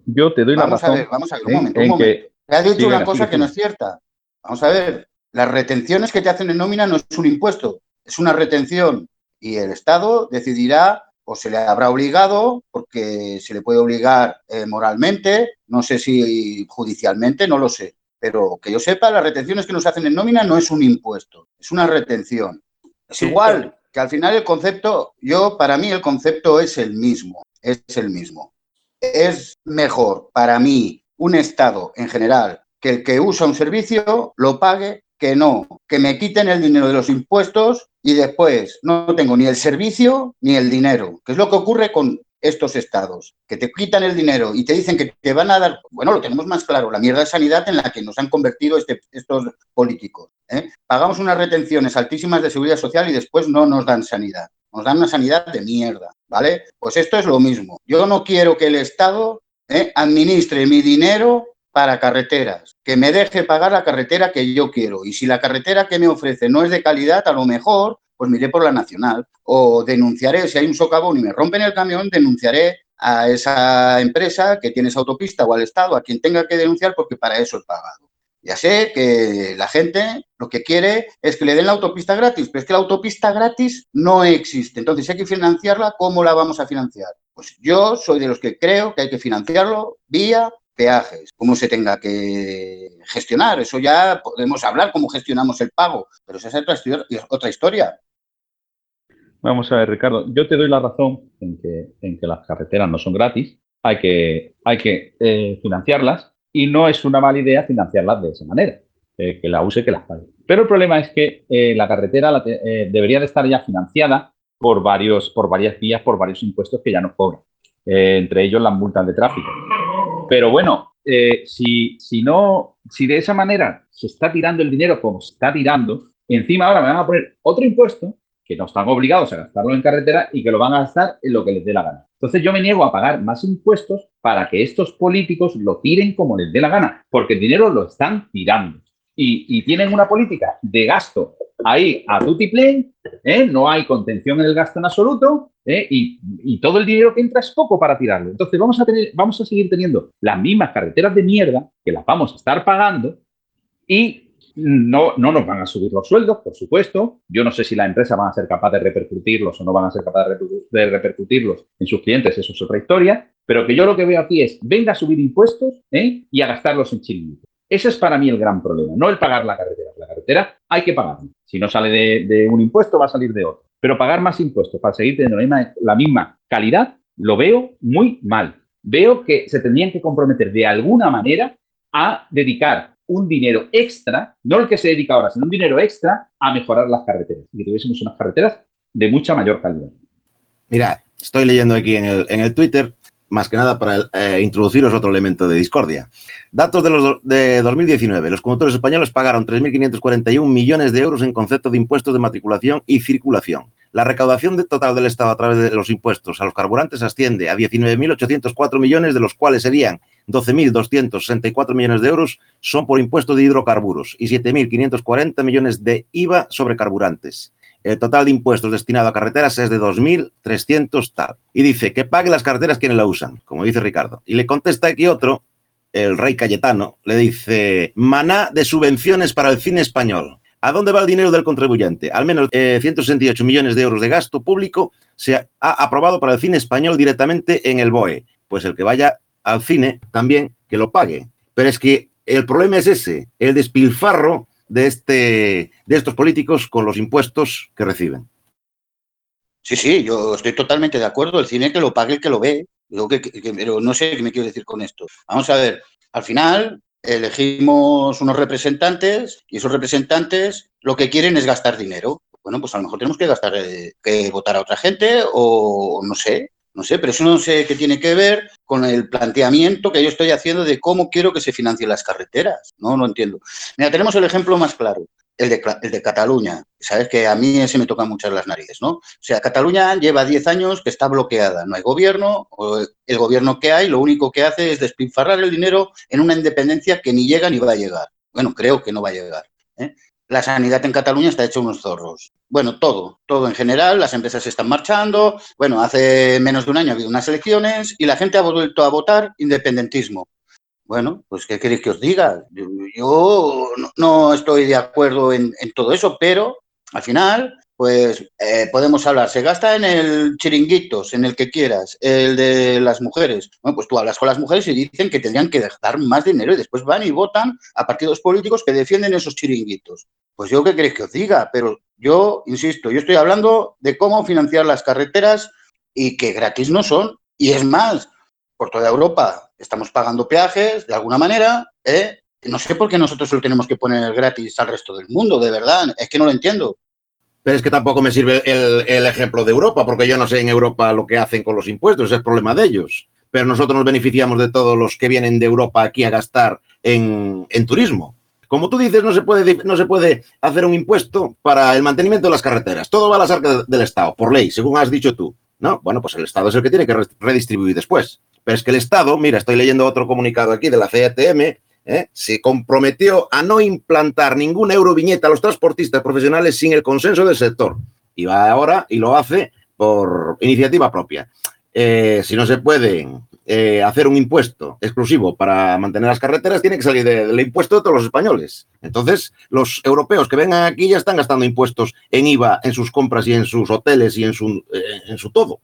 Yo te doy la razón. A ver, vamos a ver, un momento, un momento. Que... dicho una cosa que no es cierta. Vamos a ver, las retenciones que te hacen en nómina no es un impuesto, es una retención y el Estado decidirá o se le habrá obligado, porque se le puede obligar eh, moralmente, no sé si judicialmente, no lo sé. Pero que yo sepa, las retenciones que nos hacen en nómina no es un impuesto, es una retención. Es igual que al final el concepto, yo, para mí el concepto es el mismo, es el mismo. Es mejor para mí un Estado en general que el que usa un servicio lo pague que no, que me quiten el dinero de los impuestos y después no tengo ni el servicio ni el dinero, que es lo que ocurre con estos estados, que te quitan el dinero y te dicen que te van a dar, bueno, lo tenemos más claro, la mierda de sanidad en la que nos han convertido este, estos políticos. ¿eh? Pagamos unas retenciones altísimas de seguridad social y después no nos dan sanidad. Nos dan una sanidad de mierda, ¿vale? Pues esto es lo mismo. Yo no quiero que el Estado ¿eh? administre mi dinero para carreteras, que me deje pagar la carretera que yo quiero. Y si la carretera que me ofrece no es de calidad, a lo mejor, pues miré por la nacional. O denunciaré, si hay un socavón y me rompen el camión, denunciaré a esa empresa que tiene esa autopista o al Estado, a quien tenga que denunciar, porque para eso he pagado. Ya sé que la gente lo que quiere es que le den la autopista gratis, pero es que la autopista gratis no existe. Entonces, si hay que financiarla, ¿cómo la vamos a financiar? Pues yo soy de los que creo que hay que financiarlo vía peajes, cómo se tenga que gestionar. Eso ya podemos hablar cómo gestionamos el pago, pero esa es otra, historia. Vamos a ver, Ricardo, yo te doy la razón en que, en que las carreteras no son gratis, hay que, hay que eh, financiarlas y no es una mala idea financiarlas de esa manera, eh, que la use, que las pague. Pero el problema es que eh, la carretera debería de estar ya financiada por, varios, por varias vías, por varios impuestos que ya no cobran, entre ellos las multas de tráfico. Pero bueno, eh, si, si, no, si de esa manera se está tirando el dinero como se está tirando, encima ahora me van a poner otro impuesto que no están obligados a gastarlo en carretera y que lo van a gastar en lo que les dé la gana. Entonces yo me niego a pagar más impuestos para que estos políticos lo tiren como les dé la gana, porque el dinero lo están tirando. Y, tienen una política de gasto ahí a tutiplén, ¿eh? no hay contención en el gasto en absoluto ¿eh? y, todo el dinero que entra es poco para tirarlo. Entonces vamos a, tener, vamos a seguir teniendo las mismas carreteras de mierda que las vamos a estar pagando y no, no nos van a subir los sueldos, por supuesto. Yo no sé si la empresa van a ser capaz de repercutirlos o no van a ser capaz de repercutirlos en sus clientes, eso es otra historia. Pero que yo lo que veo aquí es, venga a subir impuestos ¿eh? y a gastarlos en chiringuitos. Ese es para mí el gran problema, no el pagar la carretera. La carretera hay que pagarla. Si no sale de, un impuesto, va a salir de otro. Pero pagar más impuestos para seguir teniendo la misma, calidad, lo veo muy mal. Veo que se tendrían que comprometer de alguna manera a dedicar un dinero extra, no el que se dedica ahora, sino un dinero extra a mejorar las carreteras y que tuviésemos unas carreteras de mucha mayor calidad. Mira, estoy leyendo aquí en el, en el Twitter más que nada para eh, introduciros otro elemento de discordia. Datos de, los, de 2019. Los conductores españoles pagaron 3.541 millones de euros en concepto de impuestos de matriculación y circulación. La recaudación total del Estado a través de los impuestos a los carburantes asciende a 19.804 millones, de los cuales serían 12.264 millones de euros son por impuestos de hidrocarburos y 7.540 millones de IVA sobre carburantes. El total de impuestos destinado a carreteras es de 2.300 tal. Y dice que pague las carreteras quienes la usan, como dice Ricardo. Y le contesta aquí otro, el rey Cayetano, le dice, maná de subvenciones para el cine español. ¿A dónde va el dinero del contribuyente? Al menos eh, 168 millones de euros de gasto público se ha aprobado para el cine español directamente en el BOE. Pues el que vaya al cine también que lo pague. Pero es que el problema es ese, el despilfarro de, este, de estos políticos con los impuestos que reciben. Sí, sí, yo estoy totalmente de acuerdo. El cine que lo pague el que lo ve. que, que, pero no sé qué me quiero decir con esto. Vamos a ver, al final elegimos unos representantes y esos representantes lo que quieren es gastar dinero. Bueno, pues a lo mejor tenemos que gastar, eh, que votar a otra gente o no sé, no sé, pero eso no sé qué tiene que ver con el planteamiento que yo estoy haciendo de cómo quiero que se financien las carreteras. No, no entiendo. Mira, tenemos el ejemplo más claro, el de, el de Cataluña. Sabes que a mí ese me toca muchas las narices, ¿no? O sea, Cataluña lleva 10 años que está bloqueada. No hay gobierno, el gobierno que hay lo único que hace es despilfarrar el dinero en una independencia que ni llega ni va a llegar. Bueno, creo que no va a llegar. ¿eh? La sanidad en Cataluña está hecha unos zorros. Bueno, todo, todo en general, las empresas están marchando. Bueno, hace menos de un año ha habido unas elecciones y la gente ha vuelto a votar independentismo. Bueno, pues ¿qué queréis que os diga? Yo, no, estoy de acuerdo en, en, todo eso, pero al final pues eh, podemos hablar, se gasta en el chiringuitos, en el que quieras, el de las mujeres. Bueno, pues tú hablas con las mujeres y dicen que tendrían que dar más dinero y después van y votan a partidos políticos que defienden esos chiringuitos. Pues yo qué queréis que os diga, pero yo, insisto, yo estoy hablando de cómo financiar las carreteras y que gratis no son. Y es más, por toda Europa estamos pagando peajes de alguna manera, ¿eh? No sé por qué nosotros lo tenemos que poner gratis al resto del mundo, de verdad, es que no lo entiendo. Pero es que tampoco me sirve el, el, ejemplo de Europa, porque yo no sé en Europa lo que hacen con los impuestos, es problema de ellos. Pero nosotros nos beneficiamos de todos los que vienen de Europa aquí a gastar en, en turismo. Como tú dices, no se, puede, no se puede hacer un impuesto para el mantenimiento de las carreteras. Todo va a las arcas del Estado, por ley, según has dicho tú. ¿No? Bueno, pues el Estado es el que tiene que redistribuir después. Pero es que el Estado, mira, estoy leyendo otro comunicado aquí de la CETM, ¿eh? se comprometió a no implantar ninguna euroviñeta a los transportistas profesionales sin el consenso del sector. Y va ahora y lo hace por iniciativa propia. Eh, si no se puede eh, hacer un impuesto exclusivo para mantener las carreteras, tiene que salir del de, impuesto de todos los españoles. Entonces, los europeos que vengan aquí ya están gastando impuestos en IVA, en sus compras y en sus hoteles y en su, en su todo.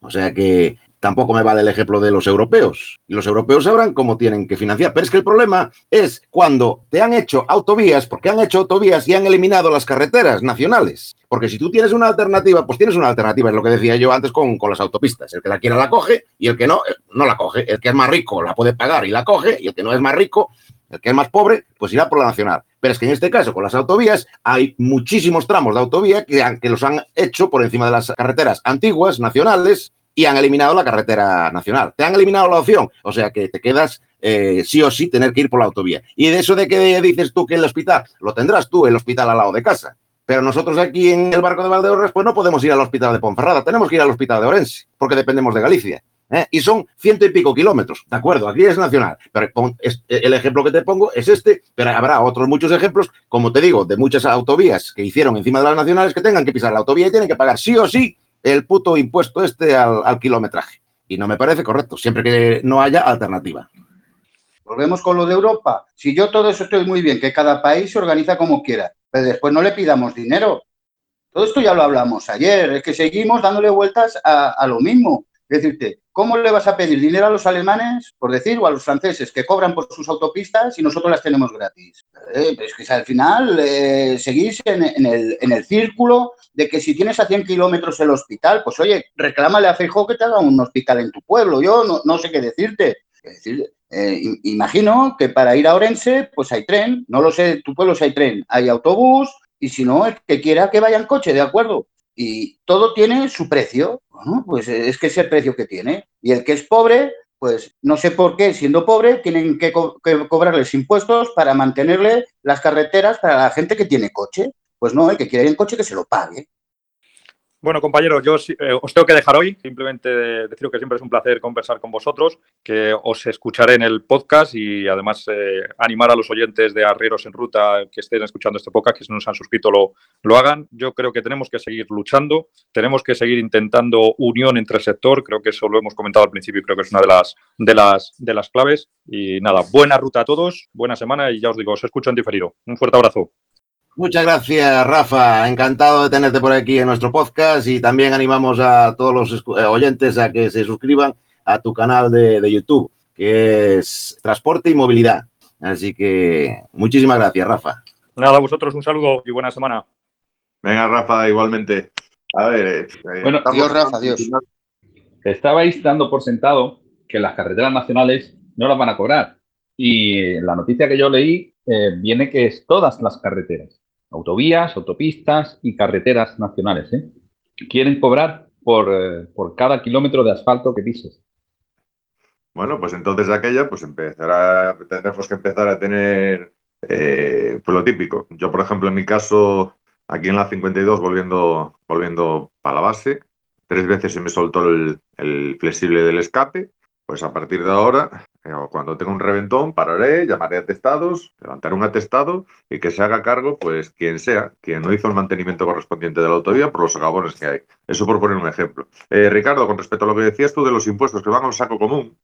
O sea que tampoco me vale el ejemplo de los europeos. Y los europeos sabrán cómo tienen que financiar. Pero es que el problema es cuando te han hecho autovías, porque han hecho autovías y han eliminado las carreteras nacionales. Porque si tú tienes una alternativa, pues tienes una alternativa, es lo que decía yo antes con, con las autopistas. El que la quiera la coge y el que no, eh, no la coge. El que es más rico la puede pagar y la coge, y el que no es más rico, el que es más pobre, pues irá por la nacional. Pero es que en este caso, con las autovías, hay muchísimos tramos de autovía que, que los han hecho por encima de las carreteras antiguas, nacionales, y han eliminado la carretera nacional. Te han eliminado la opción, o sea que te quedas eh, sí o sí tener que ir por la autovía. Y de eso de que dices tú que el hospital, lo tendrás tú, el hospital al lado de casa. Pero nosotros aquí en el barco de Valdeorras, pues no podemos ir al hospital de Ponferrada, tenemos que ir al hospital de Orense, porque dependemos de Galicia. ¿eh? Y son ciento y pico kilómetros, de acuerdo, aquí es nacional. Pero el ejemplo que te pongo es este, pero habrá otros muchos ejemplos, como te digo, de muchas autovías que hicieron encima de las nacionales que tengan que pisar la autovía y tienen que pagar sí o sí el puto impuesto este al, al, kilometraje. Y no me parece correcto, siempre que no haya alternativa. Volvemos con lo de Europa. Si yo todo eso estoy muy bien, que cada país se organiza como quiera, pero después no le pidamos dinero. Todo esto ya lo hablamos ayer, es que seguimos dándole vueltas a, a lo mismo. Es decirte, ¿cómo le vas a pedir dinero a los alemanes, por decir, o a los franceses que cobran por sus autopistas y nosotros las tenemos gratis? Eh, es que al final eh, seguís en, el, en, el, círculo de que si tienes a 100 kilómetros el hospital, pues oye, reclámale a Feijóo que te haga un hospital en tu pueblo. Yo no, no sé qué decirte. Es decir, eh, imagino que para ir a Orense, pues hay tren. No lo sé, tu pueblo si hay tren, hay autobús, y si no, el que quiera que vaya en coche, ¿de acuerdo? Y todo tiene su precio. Pues es que es el precio que tiene. Y el que es pobre, pues no sé por qué, siendo pobre, tienen que, co que, cobrarles impuestos para mantenerle las carreteras para la gente que tiene coche. Pues no, el que quiere en coche que se lo pague. Bueno, compañeros, yo eh, os tengo que dejar hoy. Simplemente deciros que siempre es un placer conversar con vosotros, que os escucharé en el podcast y además eh, animar a los oyentes de Arrieros en Ruta que estén escuchando este podcast, que si no se han suscrito lo, lo hagan. Yo creo que tenemos que seguir luchando, tenemos que seguir intentando unión entre el sector. Creo que eso lo hemos comentado al principio y creo que es una de las, de las, de las claves. Y nada, buena ruta a todos, buena semana y ya os digo, os escucho en diferido. Un fuerte abrazo. Muchas gracias, Rafa. Encantado de tenerte por aquí en nuestro podcast y también animamos a todos los eh, oyentes a que se suscriban a tu canal de, YouTube, que es Transporte y Movilidad. Así que muchísimas gracias, Rafa. Nada, a vosotros un saludo y buena semana. Venga, Rafa, igualmente. A ver, eh, eh, bueno, adiós, Rafa, adiós. Estabais dando por sentado que las carreteras nacionales no las van a cobrar. Y la noticia que yo leí viene que es todas las carreteras autovías, autopistas y carreteras nacionales. ¿eh? Quieren cobrar eh, por, cada kilómetro de asfalto que pises. Bueno, pues entonces aquella, pues empezará, tendremos que empezar a tener eh, pues lo típico. Yo, por ejemplo, en mi caso, aquí en la 52, volviendo, volviendo para la base, tres veces se me soltó el, el flexible del escape pues a partir de ahora, eh, cuando tenga un reventón, pararé, llamaré a atestados, levantaré un atestado y que se haga cargo, pues quien sea, quien no hizo el mantenimiento correspondiente de la autovía por los agabones que hay. Eso por poner un ejemplo. Eh, Ricardo, con respecto a lo que decías tú de los impuestos que van al saco común,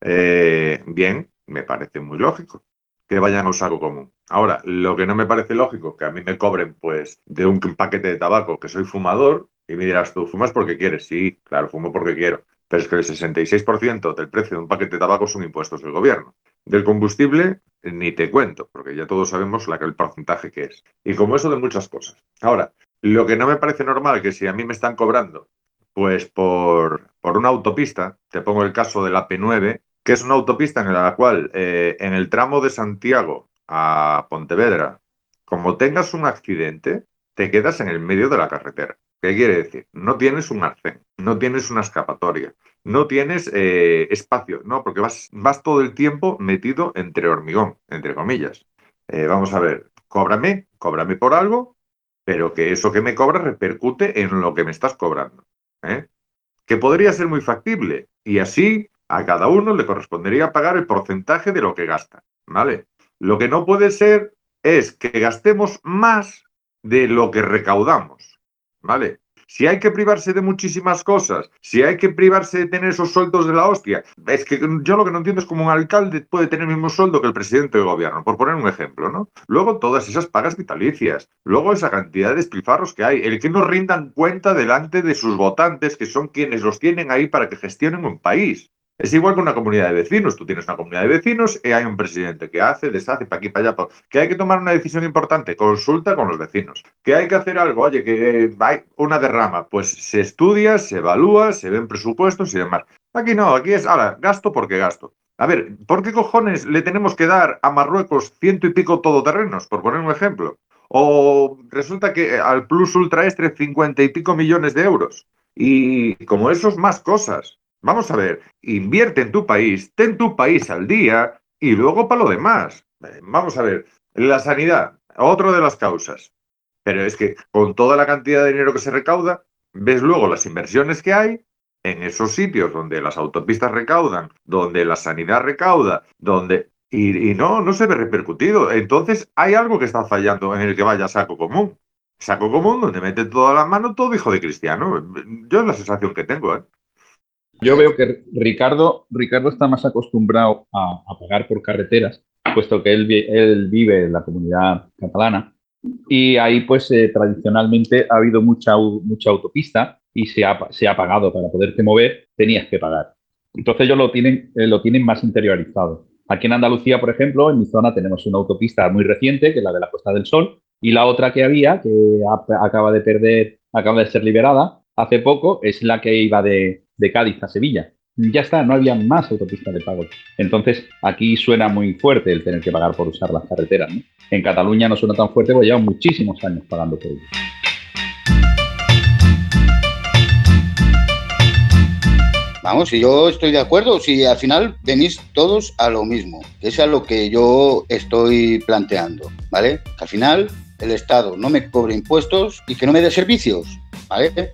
eh, bien, me parece muy lógico que vayan al saco común. Ahora, lo que no me parece lógico, que a mí me cobren, pues, de un paquete de tabaco, que soy fumador, y me dirás tú, ¿fumas porque quieres? Sí, claro, fumo porque quiero pero es que el 66% del precio de un paquete de tabaco son impuestos del gobierno. Del combustible, ni te cuento, porque ya todos sabemos la, el porcentaje que es. Y como eso de muchas cosas. Ahora, lo que no me parece normal que si a mí me están cobrando, pues por, por una autopista, te pongo el caso de la P9, que es una autopista en la cual eh, en el tramo de Santiago a Pontevedra, como tengas un accidente, te quedas en el medio de la carretera. ¿Qué quiere decir? No tienes un arcén, no tienes una escapatoria, no tienes eh, espacio, no, porque vas, vas todo el tiempo metido entre hormigón, entre comillas. Eh, vamos a ver, cóbrame, cóbrame por algo, pero que eso que me cobra repercute en lo que me estás cobrando. ¿eh? Que podría ser muy factible y así a cada uno le correspondería pagar el porcentaje de lo que gasta, ¿vale? Lo que no puede ser es que gastemos más de lo que recaudamos. ¿Vale? Si hay que privarse de muchísimas cosas, si hay que privarse de tener esos sueldos de la hostia, es que yo lo que no entiendo es cómo un alcalde puede tener el mismo sueldo que el presidente del gobierno, por poner un ejemplo, ¿no? Luego todas esas pagas vitalicias, luego esa cantidad de despilfarros que hay, el que no rindan cuenta delante de sus votantes, que son quienes los tienen ahí para que gestionen un país. Es igual que una comunidad de vecinos. Tú tienes una comunidad de vecinos y hay un presidente que hace, deshace, para aquí, para allá. Que hay que tomar una decisión importante, consulta con los vecinos. Que hay que hacer algo, oye, que hay una derrama. Pues se estudia, se evalúa, se ven presupuestos y demás. Aquí no, aquí es, ahora, gasto porque gasto. A ver, ¿por qué cojones le tenemos que dar a Marruecos ciento y pico todoterrenos, por poner un ejemplo? O resulta que al Plus Ultra Estre cincuenta y pico millones de euros. Y como esos, más cosas. Vamos a ver, invierte en tu país, ten tu país al día y luego para lo demás. Eh, vamos a ver, la sanidad, otra de las causas. Pero es que con toda la cantidad de dinero que se recauda, ves luego las inversiones que hay en esos sitios donde las autopistas recaudan, donde la sanidad recauda, donde... Y, no, no se ve repercutido. Entonces hay algo que está fallando en el que vaya saco común. Saco común donde mete toda la mano todo hijo de cristiano. Yo es la sensación que tengo, ¿eh? Yo veo que Ricardo, Ricardo está más acostumbrado a, pagar por carreteras, puesto que él, él, vive en la comunidad catalana y ahí pues eh, tradicionalmente ha habido mucha, mucha autopista y se ha, se ha pagado para poderte mover, tenías que pagar. Entonces ellos lo tienen, eh, lo tienen más interiorizado. Aquí en Andalucía, por ejemplo, en mi zona tenemos una autopista muy reciente, que es la de la Costa del Sol, y la otra que había, que acaba de perder, acaba de ser liberada hace poco, es la que iba de, Cádiz a Sevilla. Ya está, no había más autopistas de pago. Entonces, aquí suena muy fuerte el tener que pagar por usar las carreteras. En Cataluña no suena tan fuerte porque llevan muchísimos años pagando por ello. Vamos, si yo estoy de acuerdo, si al final venís todos a lo mismo, que es a lo que yo estoy planteando, ¿vale? Que al final el Estado no me cobre impuestos y que no me dé servicios, ¿vale?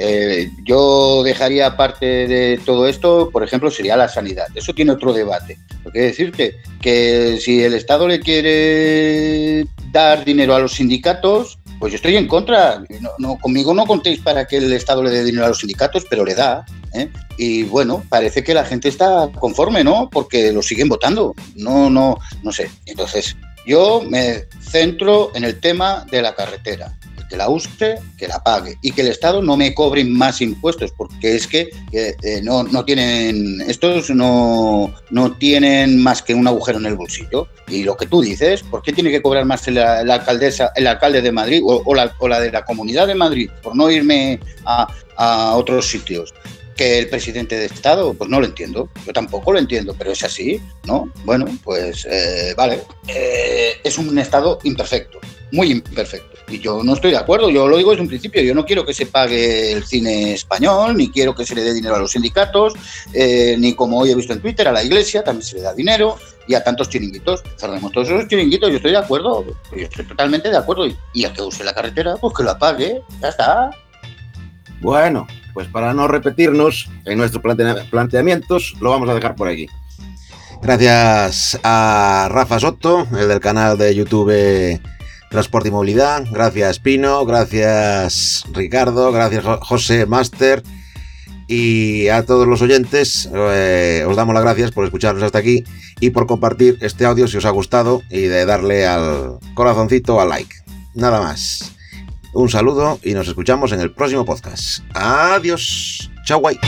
Eh, yo dejaría aparte de todo esto, por ejemplo, sería la sanidad. Eso tiene otro debate. Lo que decirte que si el Estado le quiere dar dinero a los sindicatos, pues yo estoy en contra. No, conmigo no contéis para que el Estado le dé dinero a los sindicatos, pero le da. ¿eh? Y bueno, parece que la gente está conforme, ¿no? Porque lo siguen votando. No, no, no sé. Entonces, yo me centro en el tema de la carretera que la use, que la pague y que el Estado no me cobre más impuestos, porque es que eh, no, no, tienen, estos no, no tienen más que un agujero en el bolsillo. Y lo que tú dices, ¿por qué tiene que cobrar más la, alcaldesa, el alcalde de Madrid o, la, o, la, de la Comunidad de Madrid por no irme a, a otros sitios? que el presidente de Estado, pues no lo entiendo. Yo tampoco lo entiendo, pero es así, ¿no? Bueno, pues eh, vale. Eh, es un Estado imperfecto, muy imperfecto. Y yo no estoy de acuerdo, yo lo digo desde un principio, yo no quiero que se pague el cine español, ni quiero que se le dé dinero a los sindicatos, eh, ni como hoy he visto en Twitter, a la iglesia también se le da dinero y a tantos chiringuitos. Cerremos todos esos chiringuitos, yo estoy de acuerdo, yo estoy totalmente de acuerdo. Y, el que use la carretera, pues que la pague, ya está. Bueno, pues para no repetirnos en nuestros planteamientos, lo vamos a dejar por aquí. Gracias a Rafa Soto, el del canal de YouTube Transporte y Movilidad. Gracias Pino, gracias Ricardo, gracias José Master. Y a todos los oyentes, eh, os damos las gracias por escucharnos hasta aquí y por compartir este audio si os ha gustado y de darle al corazoncito al like. Nada más. Un saludo y nos escuchamos en el próximo podcast. Adiós. Chao, guay.